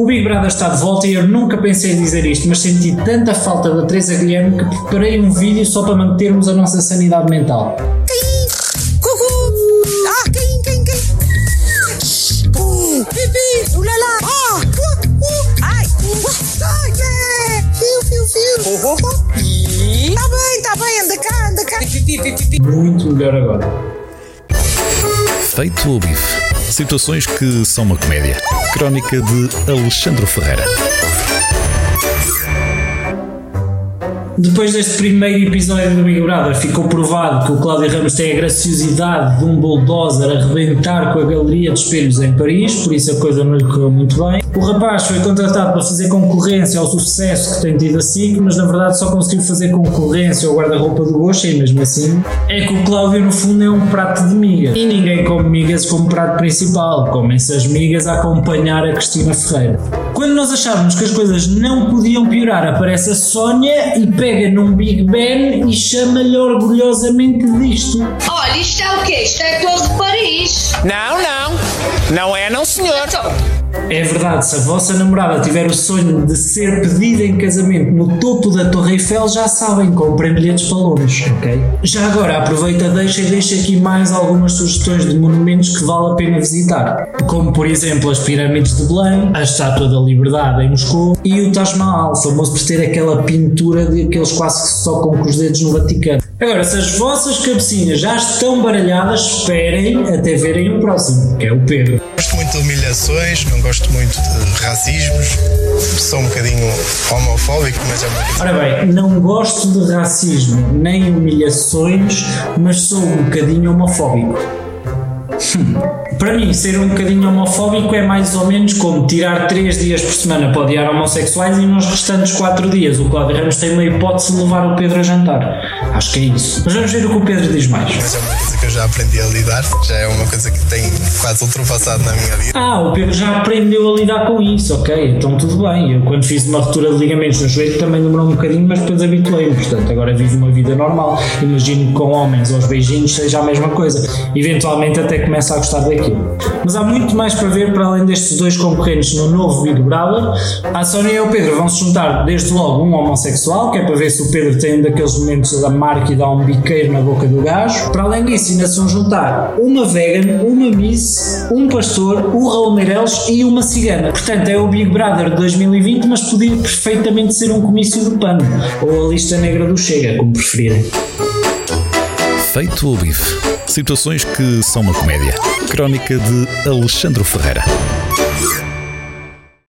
O Big Brother está de volta e eu nunca pensei em dizer isto, mas senti tanta falta da Teresa Guilherme que preparei um vídeo só para mantermos a nossa sanidade mental. Ah? Uh, ah, uh, uh, uh, Tá bem, tá bem, anda cá, anda cá. Muito melhor agora. Feito o bife. Situações que são uma comédia. Crónica de Alexandre Ferreira. Depois deste primeiro episódio do Big Brother, ficou provado que o Cláudio Ramos tem a graciosidade de um bulldozer a rebentar com a galeria de espelhos em Paris, por isso a coisa não lhe correu muito bem. O rapaz foi contratado para fazer concorrência ao sucesso que tem tido a SIC, mas na verdade só conseguiu fazer concorrência ao guarda-roupa do Gosto e mesmo assim é que o Cláudio no fundo é um prato de migas. E ninguém come migas como prato principal, comem-se as migas a acompanhar a Cristina Ferreira. Quando nós achávamos que as coisas não podiam piorar, aparece a Sónia e pega num Big Ben e chama-lhe orgulhosamente disto. Olha, isto é o quê? Isto é de Paris. Não, não. Não é, não, senhor. Então, É verdade, se a vossa namorada tiver o sonho de ser pedida em casamento no topo da Torre Eiffel, já sabem, comprem bilhetes para Londres, ok? Já agora aproveita, deixa e deixa aqui mais algumas sugestões de monumentos que vale a pena visitar, como por exemplo as pirâmides de Belém, a Estátua da Liberdade em Moscou e o Taj Mahal, famoso por ter aquela pintura de aqueles quase que se tocam com os dedos no Vaticano. Agora, se as vossas cabecinhas já estão baralhadas, esperem até verem o próximo, que é o Pedro. gosto muito de humilhações, não gosto muito de racismos. Sou um bocadinho homofóbico, mas é uma coisa. Ora bem, não gosto de racismo nem humilhações, mas sou um bocadinho homofóbico. Para mim, ser um bocadinho homofóbico é mais ou menos como tirar 3 dias por semana para odiar homossexuais e nos restantes 4 dias o Cláudio Ramos tem uma hipótese de levar o Pedro a jantar. Acho que é isso. Mas vamos ver o que o Pedro diz mais. Que eu já aprendi a lidar, já é uma coisa que tem quase ultrapassado na minha vida. Ah, o Pedro já aprendeu a lidar com isso, ok, então tudo bem. Eu quando fiz uma ruptura de ligamentos no joelho também demorou um bocadinho, mas depois habituei-me, portanto agora vivo uma vida normal. Imagino que com homens aos beijinhos seja a mesma coisa. Eventualmente até começa a gostar daquilo. Mas há muito mais para ver para além destes dois concorrentes no novo Big Brother. A Sónia e o Pedro vão se juntar desde logo um homossexual, que é para ver se o Pedro tem um daqueles momentos da marca e dá um biqueiro na boca do gajo. Para além disso, ainda se juntar uma vegan, uma miss, um pastor, o Raul e uma cigana. Portanto, é o Big Brother de 2020, mas podia perfeitamente ser um comício do pano, ou a lista negra do Chega, como preferirem. Feito o bife. Situações que são uma comédia. Crónica de Alexandre Ferreira.